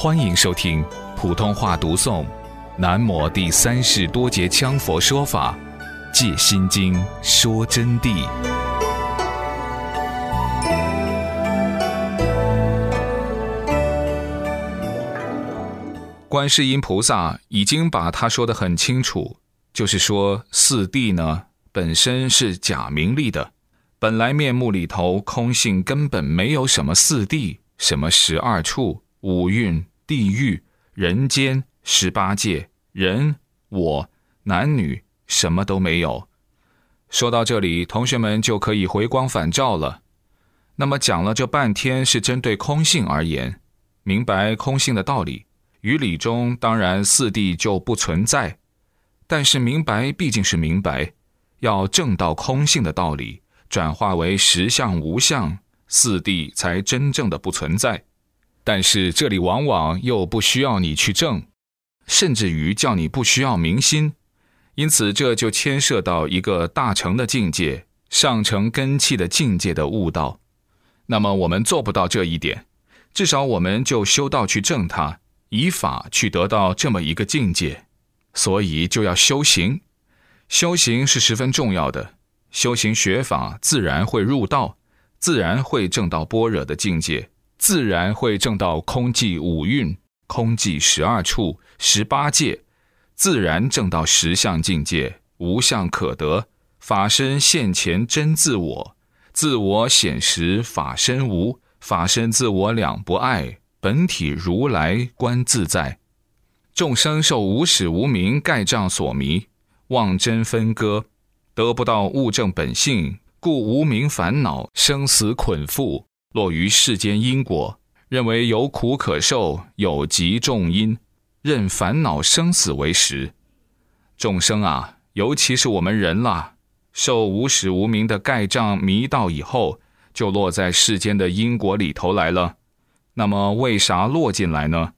欢迎收听普通话读诵《南摩第三世多杰羌佛说法·戒心经》说真谛。观世音菩萨已经把他说的很清楚，就是说四谛呢本身是假名利的，本来面目里头空性根本没有什么四谛，什么十二处。五蕴、地狱、人间、十八界、人、我、男女，什么都没有。说到这里，同学们就可以回光返照了。那么讲了这半天是针对空性而言，明白空性的道理，于理中当然四谛就不存在。但是明白毕竟是明白，要证到空性的道理，转化为实相无相，四谛才真正的不存在。但是这里往往又不需要你去证，甚至于叫你不需要明心，因此这就牵涉到一个大乘的境界、上乘根器的境界的悟道。那么我们做不到这一点，至少我们就修道去证它，以法去得到这么一个境界。所以就要修行，修行是十分重要的。修行学法，自然会入道，自然会证到般若的境界。自然会证到空寂五蕴、空寂十二处、十八界，自然证到实相境界，无相可得，法身现前真自我，自我显实法身无，法身自我两不碍，本体如来观自在。众生受无始无明盖障所迷，妄真分割，得不到物证本性，故无明烦恼生死捆缚。落于世间因果，认为有苦可受，有极重因，任烦恼生死为实。众生啊，尤其是我们人啦，受无始无明的盖障迷道以后，就落在世间的因果里头来了。那么为啥落进来呢？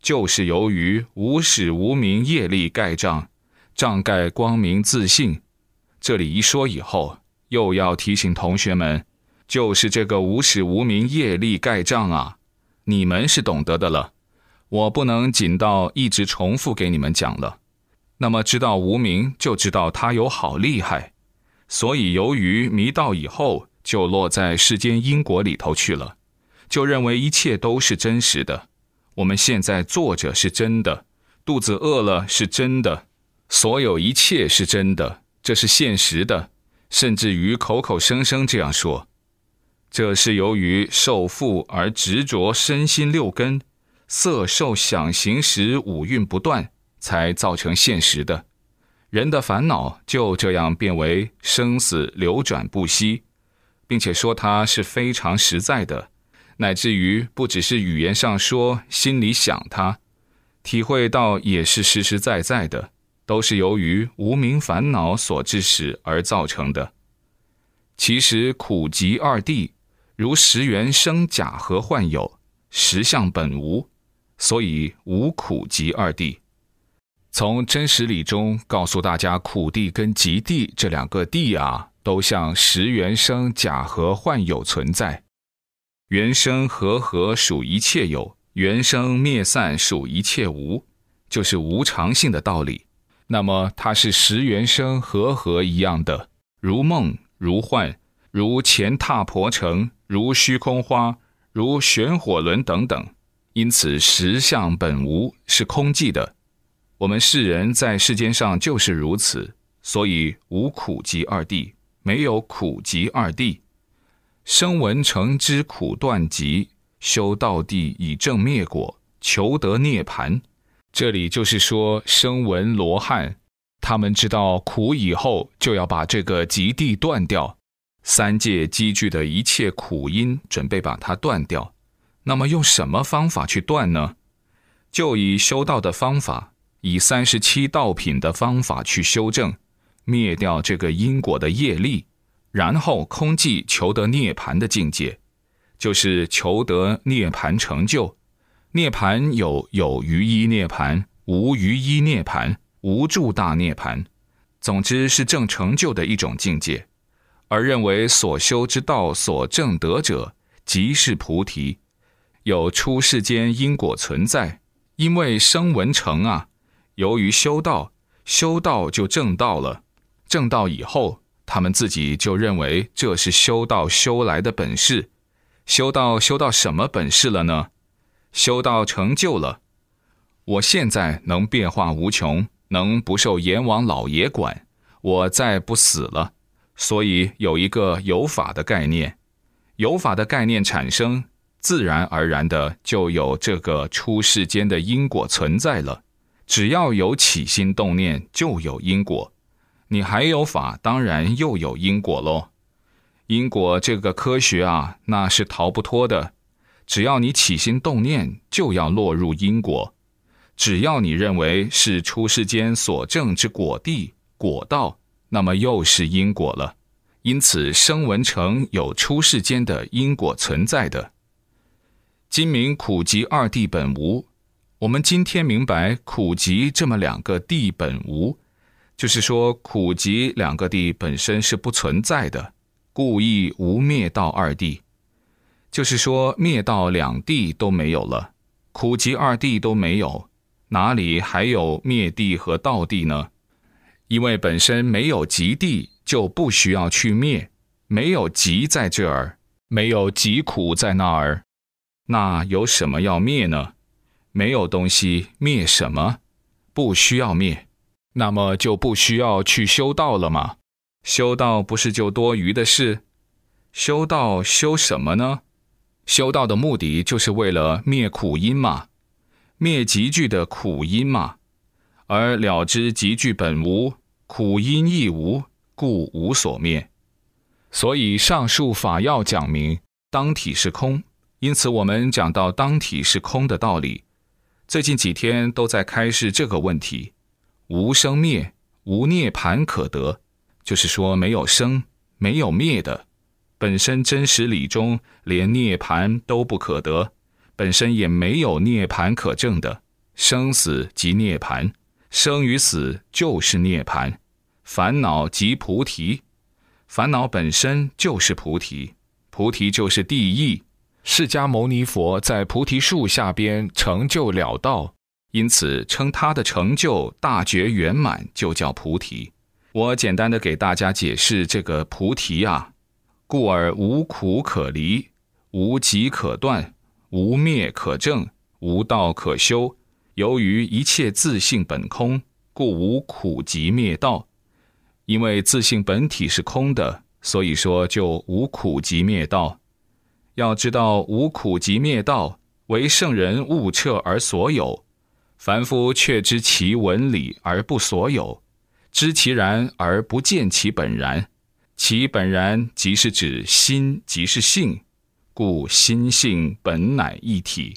就是由于无始无明业力盖障，障盖光明自信。这里一说以后，又要提醒同学们。就是这个无始无明业力盖障啊，你们是懂得的了，我不能紧到一直重复给你们讲了。那么知道无明，就知道他有好厉害，所以由于迷道以后，就落在世间因果里头去了，就认为一切都是真实的。我们现在坐着是真的，肚子饿了是真的，所有一切是真的，这是现实的，甚至于口口声声这样说。这是由于受缚而执着身心六根，色受想行识五蕴不断，才造成现实的。人的烦恼就这样变为生死流转不息，并且说它是非常实在的，乃至于不只是语言上说，心里想它，体会到也是实实在在的，都是由于无名烦恼所致使而造成的。其实苦集二谛。如十缘生假合幻有，实相本无，所以无苦集二谛。从真实理中告诉大家，苦谛跟极谛这两个谛啊，都像十缘生假合幻有存在。缘生和合属一切有，缘生灭散属一切无，就是无常性的道理。那么它是十缘生和合一样的，如梦如幻，如前踏婆城。如虚空花，如玄火轮等等，因此实相本无，是空寂的。我们世人在世间上就是如此，所以无苦集二谛，没有苦集二谛。生闻成之苦断集，修道地以正灭果，求得涅盘。这里就是说，声闻罗汉，他们知道苦以后，就要把这个极地断掉。三界积聚的一切苦因，准备把它断掉。那么用什么方法去断呢？就以修道的方法，以三十七道品的方法去修正，灭掉这个因果的业力，然后空寂求得涅盘的境界，就是求得涅盘成就。涅盘有有余一涅盘，无余一涅盘，无住大涅盘，总之是正成就的一种境界。而认为所修之道所证得者，即是菩提，有出世间因果存在，因为声闻成啊，由于修道，修道就正道了，正道以后，他们自己就认为这是修道修来的本事，修道修到什么本事了呢？修道成就了，我现在能变化无穷，能不受阎王老爷管，我再不死了，所以有一个有法的概念，有法的概念产生。自然而然的就有这个出世间的因果存在了。只要有起心动念，就有因果。你还有法，当然又有因果喽。因果这个科学啊，那是逃不脱的。只要你起心动念，就要落入因果。只要你认为是出世间所证之果地果道，那么又是因果了。因此，声闻成有出世间的因果存在的。今明苦集二谛本无，我们今天明白苦集这么两个谛本无，就是说苦集两个谛本身是不存在的，故意无灭道二谛，就是说灭道两谛都没有了，苦集二谛都没有，哪里还有灭谛和道谛呢？因为本身没有极地，就不需要去灭，没有极在这儿，没有极苦在那儿。那有什么要灭呢？没有东西灭什么？不需要灭，那么就不需要去修道了吗？修道不是就多余的事？修道修什么呢？修道的目的就是为了灭苦因嘛，灭集聚的苦因嘛，而了知集聚本无，苦因亦无，故无所灭。所以上述法要讲明，当体是空。因此，我们讲到当体是空的道理，最近几天都在开示这个问题：无生灭，无涅盘可得，就是说没有生，没有灭的，本身真实理中连涅盘都不可得，本身也没有涅盘可证的。生死即涅盘，生与死就是涅盘，烦恼即菩提，烦恼本身就是菩提，菩提就是地义。释迦牟尼佛在菩提树下边成就了道，因此称他的成就大觉圆满，就叫菩提。我简单的给大家解释这个菩提啊，故而无苦可离，无集可断，无灭可证，无道可修。由于一切自性本空，故无苦集灭道。因为自性本体是空的，所以说就无苦集灭道。要知道无苦即灭道，为圣人悟彻而所有；凡夫却知其文理而不所有，知其然而不见其本然。其本然即是指心，即是性，故心性本乃一体。